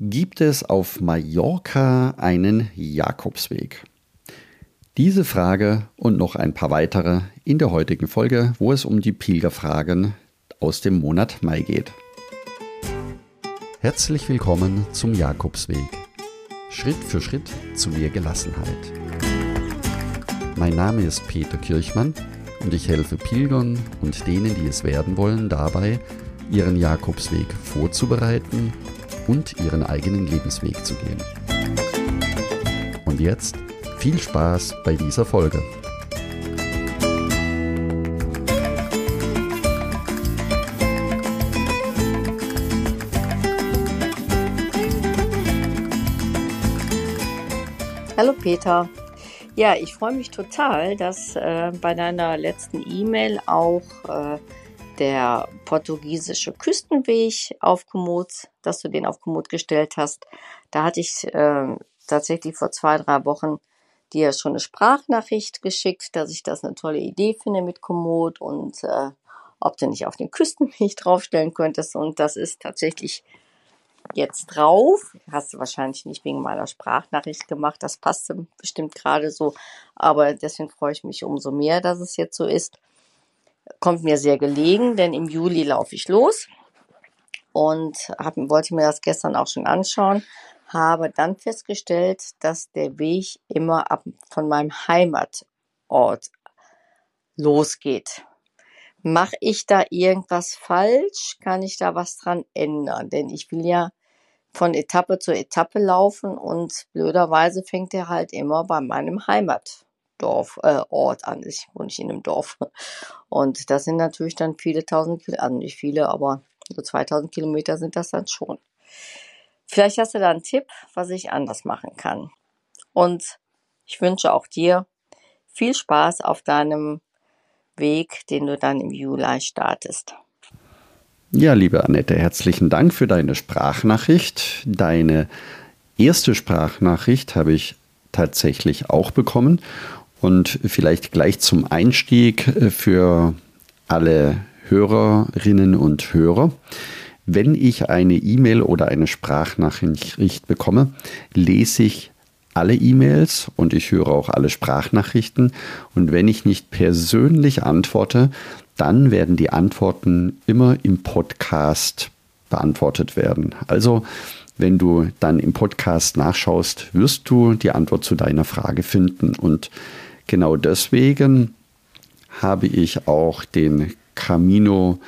Gibt es auf Mallorca einen Jakobsweg? Diese Frage und noch ein paar weitere in der heutigen Folge, wo es um die Pilgerfragen aus dem Monat Mai geht. Herzlich willkommen zum Jakobsweg. Schritt für Schritt zu mehr Gelassenheit. Mein Name ist Peter Kirchmann und ich helfe Pilgern und denen, die es werden wollen, dabei, ihren Jakobsweg vorzubereiten und ihren eigenen Lebensweg zu gehen. Und jetzt viel Spaß bei dieser Folge. Hallo Peter. Ja, ich freue mich total, dass äh, bei deiner letzten E-Mail auch äh, der portugiesische Küstenweg auf Komoot, dass du den auf Komoot gestellt hast. Da hatte ich äh, tatsächlich vor zwei, drei Wochen dir schon eine Sprachnachricht geschickt, dass ich das eine tolle Idee finde mit Komoot und äh, ob du nicht auf den Küstenweg draufstellen könntest. Und das ist tatsächlich jetzt drauf. Hast du wahrscheinlich nicht wegen meiner Sprachnachricht gemacht. Das passte bestimmt gerade so. Aber deswegen freue ich mich umso mehr, dass es jetzt so ist kommt mir sehr gelegen, denn im Juli laufe ich los und hab, wollte mir das gestern auch schon anschauen, habe dann festgestellt, dass der Weg immer ab, von meinem Heimatort losgeht. Mache ich da irgendwas falsch? Kann ich da was dran ändern? Denn ich will ja von Etappe zu Etappe laufen und blöderweise fängt er halt immer bei meinem Heimat Dorf, äh, Ort an. Ich wohne nicht in einem Dorf. Und das sind natürlich dann viele tausend also nicht viele, aber so 2000 Kilometer sind das dann schon. Vielleicht hast du da einen Tipp, was ich anders machen kann. Und ich wünsche auch dir viel Spaß auf deinem Weg, den du dann im Juli startest. Ja, liebe Annette, herzlichen Dank für deine Sprachnachricht. Deine erste Sprachnachricht habe ich tatsächlich auch bekommen und vielleicht gleich zum Einstieg äh, für alle Hörerinnen und Hörer. Wenn ich eine E-Mail oder eine Sprachnachricht bekomme, lese ich alle E-Mails und ich höre auch alle Sprachnachrichten. Und wenn ich nicht persönlich antworte, dann werden die Antworten immer im Podcast beantwortet werden. Also wenn du dann im Podcast nachschaust, wirst du die Antwort zu deiner Frage finden. Und Genau deswegen habe ich auch den Camino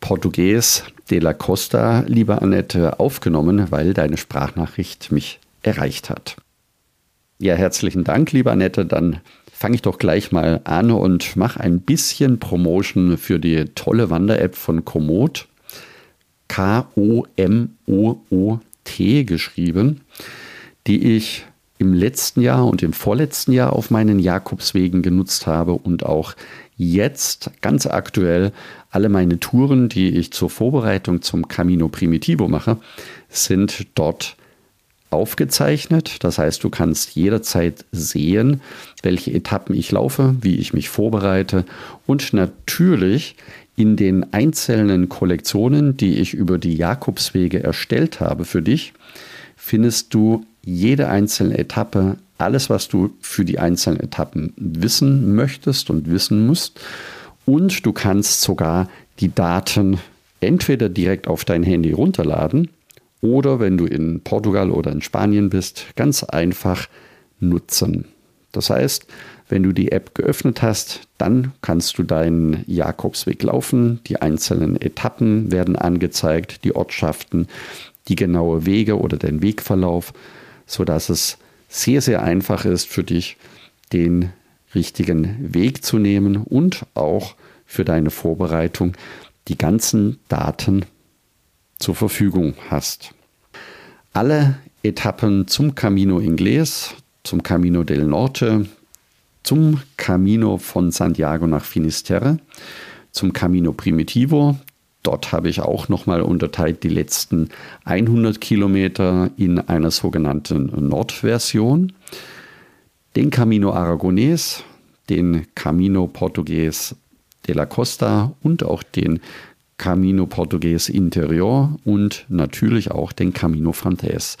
Portugues de la Costa, liebe Annette, aufgenommen, weil deine Sprachnachricht mich erreicht hat. Ja, herzlichen Dank, liebe Annette. Dann fange ich doch gleich mal an und mache ein bisschen Promotion für die tolle Wander-App von Komoot. K-O-M-O-O-T geschrieben, die ich im letzten Jahr und im vorletzten Jahr auf meinen Jakobswegen genutzt habe und auch jetzt ganz aktuell alle meine Touren, die ich zur Vorbereitung zum Camino Primitivo mache, sind dort aufgezeichnet. Das heißt, du kannst jederzeit sehen, welche Etappen ich laufe, wie ich mich vorbereite und natürlich in den einzelnen Kollektionen, die ich über die Jakobswege erstellt habe für dich, findest du jede einzelne Etappe, alles, was du für die einzelnen Etappen wissen möchtest und wissen musst. Und du kannst sogar die Daten entweder direkt auf dein Handy runterladen oder wenn du in Portugal oder in Spanien bist, ganz einfach nutzen. Das heißt, wenn du die App geöffnet hast, dann kannst du deinen Jakobsweg laufen. Die einzelnen Etappen werden angezeigt, die Ortschaften, die genaue Wege oder den Wegverlauf sodass es sehr, sehr einfach ist für dich, den richtigen Weg zu nehmen und auch für deine Vorbereitung die ganzen Daten zur Verfügung hast. Alle Etappen zum Camino Inglés, zum Camino del Norte, zum Camino von Santiago nach Finisterre, zum Camino Primitivo, Dort habe ich auch nochmal unterteilt die letzten 100 Kilometer in einer sogenannten Nordversion. Den Camino Aragonés, den Camino Portugues de la Costa und auch den Camino Portugues Interior und natürlich auch den Camino Frances.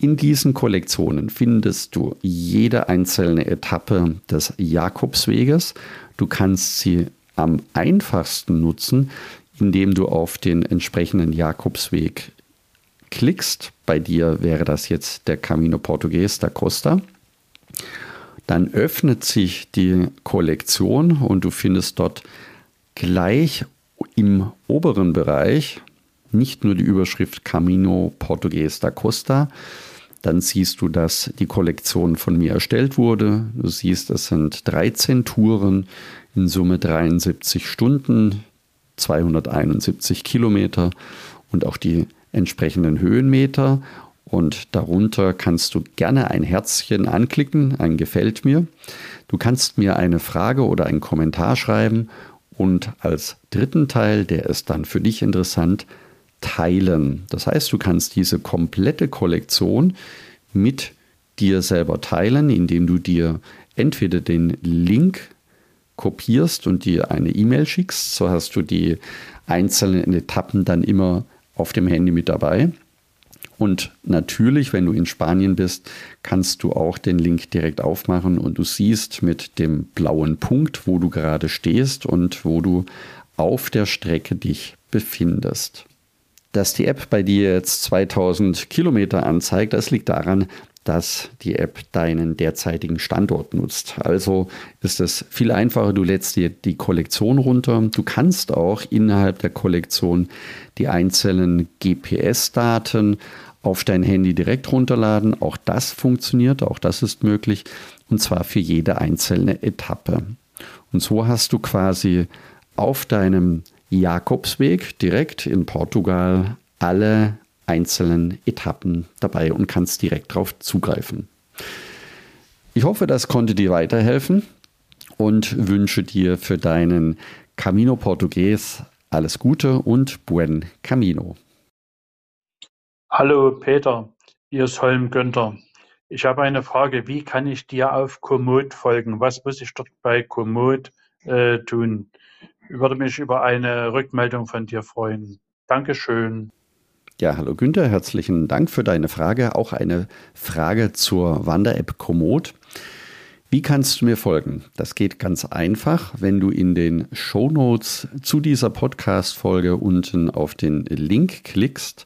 In diesen Kollektionen findest du jede einzelne Etappe des Jakobsweges. Du kannst sie am einfachsten nutzen, indem du auf den entsprechenden Jakobsweg klickst. Bei dir wäre das jetzt der Camino Portugues da Costa. Dann öffnet sich die Kollektion und du findest dort gleich im oberen Bereich nicht nur die Überschrift Camino Portugues da Costa, dann siehst du, dass die Kollektion von mir erstellt wurde. Du siehst, es sind 13 Touren, in Summe 73 Stunden, 271 Kilometer und auch die entsprechenden Höhenmeter. Und darunter kannst du gerne ein Herzchen anklicken, ein Gefällt mir. Du kannst mir eine Frage oder einen Kommentar schreiben und als dritten Teil, der ist dann für dich interessant, teilen. Das heißt, du kannst diese komplette Kollektion mit dir selber teilen, indem du dir entweder den Link kopierst und dir eine E-Mail schickst. So hast du die einzelnen Etappen dann immer auf dem Handy mit dabei. Und natürlich, wenn du in Spanien bist, kannst du auch den Link direkt aufmachen und du siehst mit dem blauen Punkt, wo du gerade stehst und wo du auf der Strecke dich befindest. Dass die App bei dir jetzt 2000 Kilometer anzeigt, das liegt daran, dass die App deinen derzeitigen Standort nutzt. Also ist es viel einfacher, du lädst dir die Kollektion runter. Du kannst auch innerhalb der Kollektion die einzelnen GPS-Daten auf dein Handy direkt runterladen. Auch das funktioniert, auch das ist möglich. Und zwar für jede einzelne Etappe. Und so hast du quasi auf deinem Jakobsweg direkt in Portugal alle einzelnen Etappen dabei und kannst direkt darauf zugreifen. Ich hoffe, das konnte dir weiterhelfen und wünsche dir für deinen Camino Portugues alles Gute und buen Camino. Hallo Peter, hier ist Holm Günther. Ich habe eine Frage, wie kann ich dir auf Komoot folgen? Was muss ich dort bei Komoot äh, tun? Ich würde mich über eine Rückmeldung von dir freuen. Dankeschön. Ja, hallo Günther, herzlichen Dank für deine Frage. Auch eine Frage zur Wander-App Komoot. Wie kannst du mir folgen? Das geht ganz einfach, wenn du in den Show Notes zu dieser Podcast-Folge unten auf den Link klickst,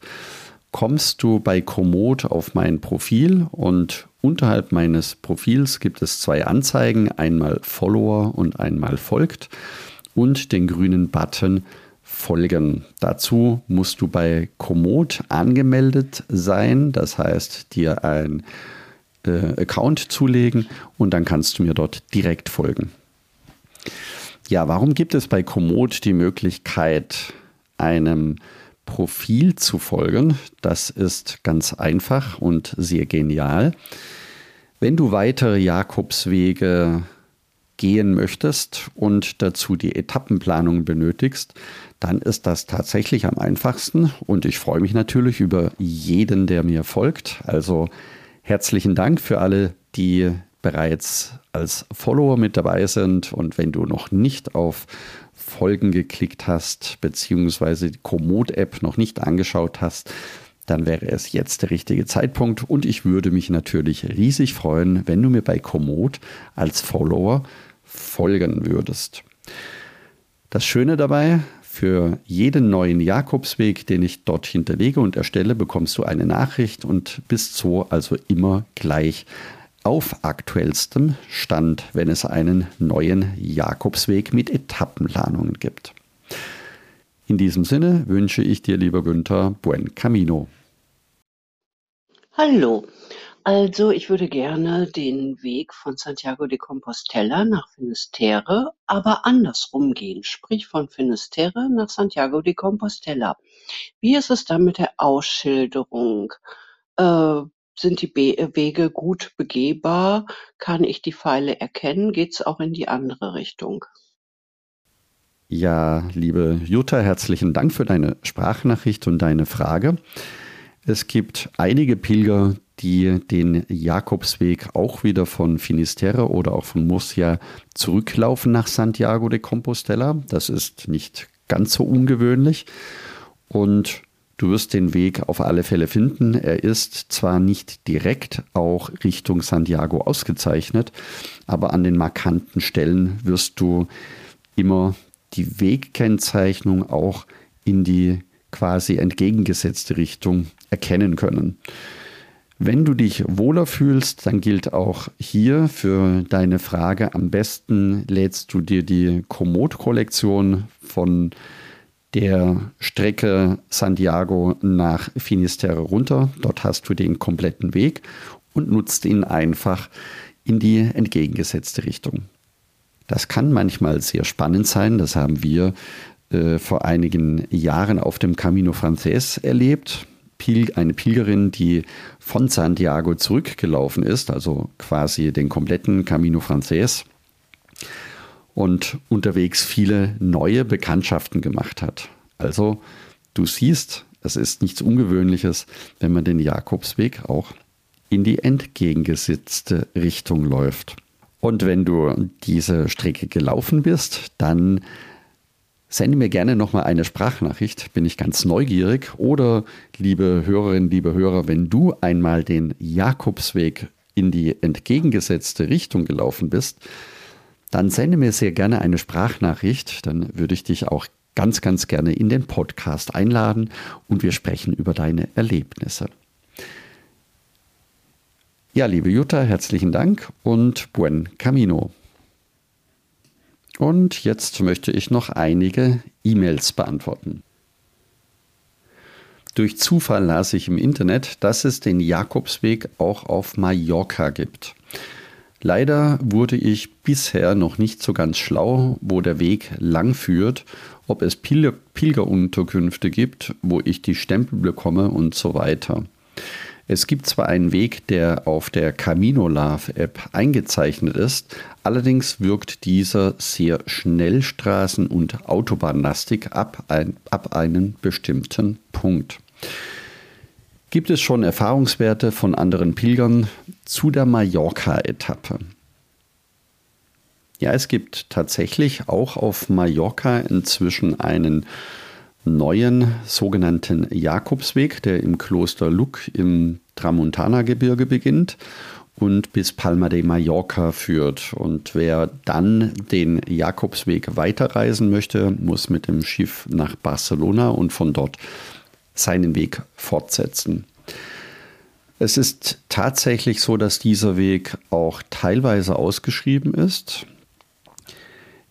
kommst du bei Komoot auf mein Profil und unterhalb meines Profils gibt es zwei Anzeigen, einmal Follower und einmal folgt und den grünen Button Folgen. Dazu musst du bei Komoot angemeldet sein, das heißt dir ein äh, Account zulegen und dann kannst du mir dort direkt folgen. Ja, warum gibt es bei Komoot die Möglichkeit, einem Profil zu folgen? Das ist ganz einfach und sehr genial. Wenn du weitere Jakobswege gehen möchtest und dazu die Etappenplanung benötigst, dann ist das tatsächlich am einfachsten. Und ich freue mich natürlich über jeden, der mir folgt. Also herzlichen Dank für alle, die bereits als Follower mit dabei sind. Und wenn du noch nicht auf Folgen geklickt hast, beziehungsweise die Komoot-App noch nicht angeschaut hast, dann wäre es jetzt der richtige Zeitpunkt. Und ich würde mich natürlich riesig freuen, wenn du mir bei Komoot als Follower folgen würdest. Das Schöne dabei, für jeden neuen Jakobsweg, den ich dort hinterlege und erstelle, bekommst du eine Nachricht und bist so also immer gleich auf aktuellstem Stand, wenn es einen neuen Jakobsweg mit Etappenplanungen gibt. In diesem Sinne wünsche ich dir, lieber Günther, buen camino. Hallo, also ich würde gerne den Weg von Santiago de Compostela nach Finisterre, aber andersrum gehen, sprich von Finisterre nach Santiago de Compostela. Wie ist es dann mit der Ausschilderung? Äh, sind die Be Wege gut begehbar? Kann ich die Pfeile erkennen? Geht es auch in die andere Richtung? Ja, liebe Jutta, herzlichen Dank für deine Sprachnachricht und deine Frage. Es gibt einige Pilger, die den Jakobsweg auch wieder von Finisterre oder auch von Murcia zurücklaufen nach Santiago de Compostela. Das ist nicht ganz so ungewöhnlich. Und du wirst den Weg auf alle Fälle finden. Er ist zwar nicht direkt auch Richtung Santiago ausgezeichnet, aber an den markanten Stellen wirst du immer die Wegkennzeichnung auch in die quasi entgegengesetzte Richtung erkennen können. Wenn du dich wohler fühlst, dann gilt auch hier für deine Frage, am besten lädst du dir die Komoot-Kollektion von der Strecke Santiago nach Finisterre runter. Dort hast du den kompletten Weg und nutzt ihn einfach in die entgegengesetzte Richtung. Das kann manchmal sehr spannend sein. Das haben wir äh, vor einigen Jahren auf dem Camino Frances erlebt. Pil eine Pilgerin, die von Santiago zurückgelaufen ist, also quasi den kompletten Camino Frances und unterwegs viele neue Bekanntschaften gemacht hat. Also du siehst, es ist nichts Ungewöhnliches, wenn man den Jakobsweg auch in die entgegengesetzte Richtung läuft. Und wenn du diese Strecke gelaufen bist, dann sende mir gerne nochmal eine Sprachnachricht, bin ich ganz neugierig. Oder liebe Hörerinnen, liebe Hörer, wenn du einmal den Jakobsweg in die entgegengesetzte Richtung gelaufen bist, dann sende mir sehr gerne eine Sprachnachricht. Dann würde ich dich auch ganz, ganz gerne in den Podcast einladen und wir sprechen über deine Erlebnisse. Ja, liebe Jutta, herzlichen Dank und buen camino. Und jetzt möchte ich noch einige E-Mails beantworten. Durch Zufall las ich im Internet, dass es den Jakobsweg auch auf Mallorca gibt. Leider wurde ich bisher noch nicht so ganz schlau, wo der Weg lang führt, ob es Pil Pilgerunterkünfte gibt, wo ich die Stempel bekomme und so weiter. Es gibt zwar einen Weg, der auf der Camino Love App eingezeichnet ist, allerdings wirkt dieser sehr Schnellstraßen- und Autobahnlastig ab, ein, ab einem bestimmten Punkt. Gibt es schon Erfahrungswerte von anderen Pilgern zu der Mallorca-Etappe? Ja, es gibt tatsächlich auch auf Mallorca inzwischen einen neuen sogenannten Jakobsweg, der im Kloster Luc im Tramontana-Gebirge beginnt und bis Palma de Mallorca führt. Und wer dann den Jakobsweg weiterreisen möchte, muss mit dem Schiff nach Barcelona und von dort seinen Weg fortsetzen. Es ist tatsächlich so, dass dieser Weg auch teilweise ausgeschrieben ist.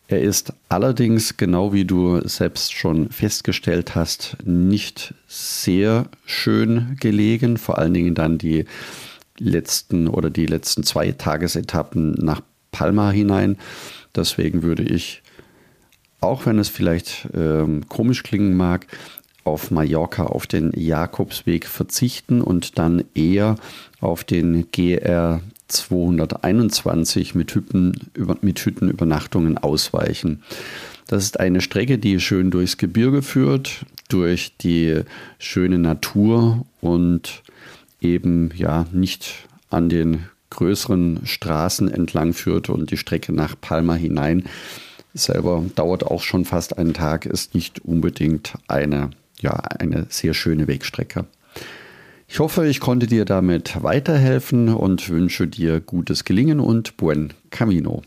Er ist allerdings, genau wie du selbst schon festgestellt hast, nicht sehr schön gelegen. Vor allen Dingen dann die letzten oder die letzten zwei Tagesetappen nach Palma hinein. Deswegen würde ich, auch wenn es vielleicht ähm, komisch klingen mag, auf Mallorca auf den Jakobsweg verzichten und dann eher auf den GR 221 mit, Hütten, mit Hüttenübernachtungen ausweichen. Das ist eine Strecke, die schön durchs Gebirge führt, durch die schöne Natur und eben ja nicht an den größeren Straßen entlang führt und die Strecke nach Palma hinein selber dauert auch schon fast einen Tag, ist nicht unbedingt eine ja, eine sehr schöne Wegstrecke. Ich hoffe, ich konnte dir damit weiterhelfen und wünsche dir gutes Gelingen und buen camino.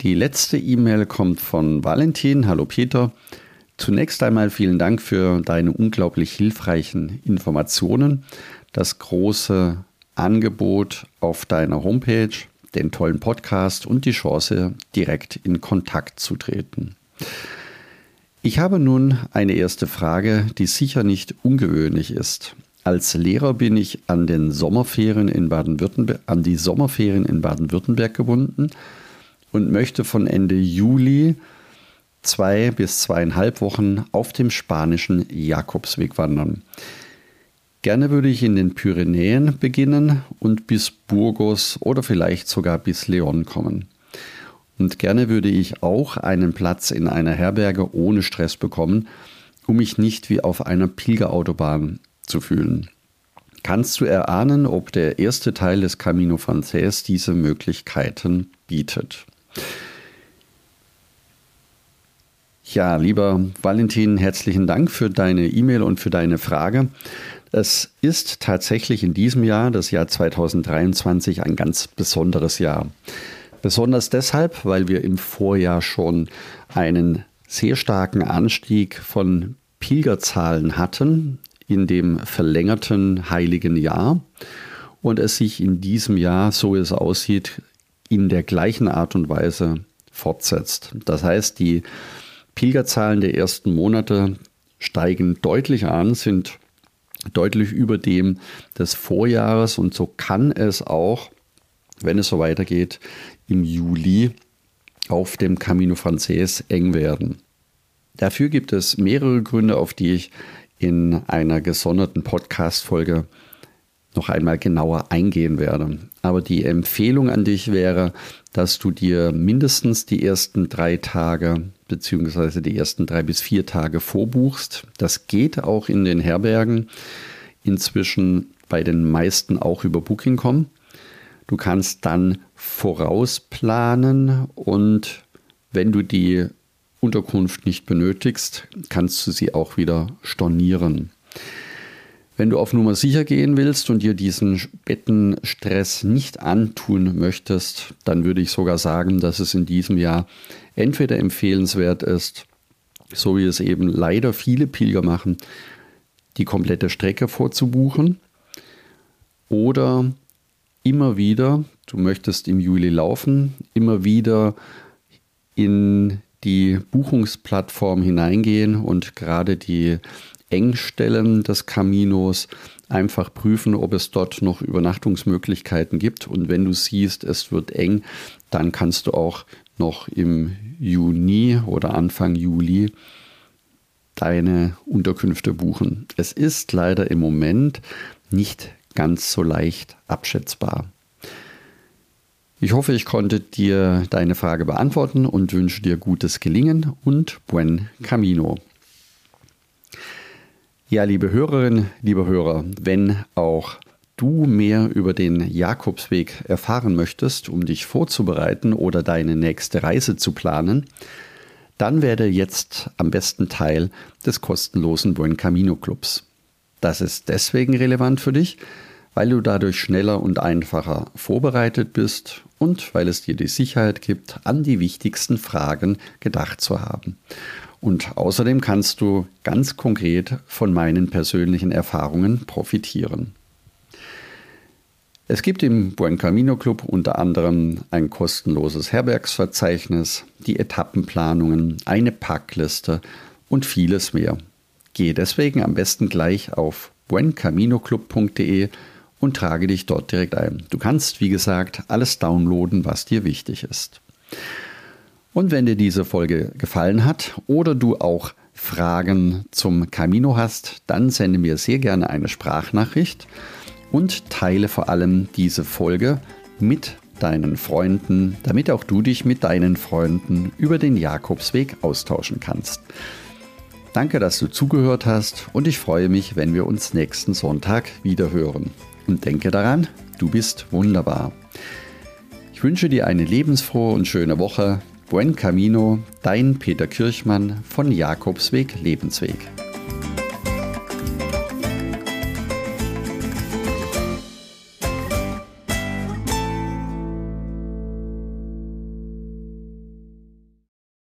Die letzte E-Mail kommt von Valentin. Hallo Peter. Zunächst einmal vielen Dank für deine unglaublich hilfreichen Informationen, das große Angebot auf deiner Homepage, den tollen Podcast und die Chance, direkt in Kontakt zu treten. Ich habe nun eine erste Frage, die sicher nicht ungewöhnlich ist. Als Lehrer bin ich an den Sommerferien in Baden-Württemberg, an die Sommerferien in Baden-Württemberg gebunden und möchte von Ende Juli zwei bis zweieinhalb Wochen auf dem spanischen Jakobsweg wandern. Gerne würde ich in den Pyrenäen beginnen und bis Burgos oder vielleicht sogar bis Leon kommen. Und gerne würde ich auch einen Platz in einer Herberge ohne Stress bekommen, um mich nicht wie auf einer Pilgerautobahn zu fühlen. Kannst du erahnen, ob der erste Teil des Camino Frances diese Möglichkeiten bietet? Ja, lieber Valentin, herzlichen Dank für deine E-Mail und für deine Frage. Es ist tatsächlich in diesem Jahr, das Jahr 2023, ein ganz besonderes Jahr. Besonders deshalb, weil wir im Vorjahr schon einen sehr starken Anstieg von Pilgerzahlen hatten in dem verlängerten heiligen Jahr und es sich in diesem Jahr, so es aussieht, in der gleichen Art und Weise fortsetzt. Das heißt, die Pilgerzahlen der ersten Monate steigen deutlich an, sind deutlich über dem des Vorjahres und so kann es auch, wenn es so weitergeht, im Juli auf dem Camino Frances eng werden. Dafür gibt es mehrere Gründe, auf die ich in einer gesonderten Podcast-Folge noch einmal genauer eingehen werde. Aber die Empfehlung an dich wäre, dass du dir mindestens die ersten drei Tage beziehungsweise die ersten drei bis vier Tage vorbuchst. Das geht auch in den Herbergen. Inzwischen bei den meisten auch über Booking.com. Du kannst dann vorausplanen und wenn du die Unterkunft nicht benötigst, kannst du sie auch wieder stornieren. Wenn du auf Nummer sicher gehen willst und dir diesen Bettenstress nicht antun möchtest, dann würde ich sogar sagen, dass es in diesem Jahr entweder empfehlenswert ist, so wie es eben leider viele Pilger machen, die komplette Strecke vorzubuchen oder immer wieder, du möchtest im Juli laufen, immer wieder in die Buchungsplattform hineingehen und gerade die Engstellen des Caminos einfach prüfen, ob es dort noch Übernachtungsmöglichkeiten gibt. Und wenn du siehst, es wird eng, dann kannst du auch noch im Juni oder Anfang Juli deine Unterkünfte buchen. Es ist leider im Moment nicht ganz so leicht abschätzbar. Ich hoffe, ich konnte dir deine Frage beantworten und wünsche dir gutes Gelingen und buen camino. Ja, liebe Hörerinnen, liebe Hörer, wenn auch du mehr über den Jakobsweg erfahren möchtest, um dich vorzubereiten oder deine nächste Reise zu planen, dann werde jetzt am besten Teil des kostenlosen Buen Camino Clubs. Das ist deswegen relevant für dich, weil du dadurch schneller und einfacher vorbereitet bist und weil es dir die Sicherheit gibt, an die wichtigsten Fragen gedacht zu haben. Und außerdem kannst du ganz konkret von meinen persönlichen Erfahrungen profitieren. Es gibt im Buen Camino Club unter anderem ein kostenloses Herbergsverzeichnis, die Etappenplanungen, eine Packliste und vieles mehr. Gehe deswegen am besten gleich auf buencaminoclub.de und trage dich dort direkt ein. Du kannst, wie gesagt, alles downloaden, was dir wichtig ist. Und wenn dir diese Folge gefallen hat oder du auch Fragen zum Camino hast, dann sende mir sehr gerne eine Sprachnachricht und teile vor allem diese Folge mit deinen Freunden, damit auch du dich mit deinen Freunden über den Jakobsweg austauschen kannst. Danke, dass du zugehört hast und ich freue mich, wenn wir uns nächsten Sonntag wieder hören. Und denke daran, du bist wunderbar. Ich wünsche dir eine lebensfrohe und schöne Woche. Buen Camino, dein Peter Kirchmann von Jakobsweg Lebensweg.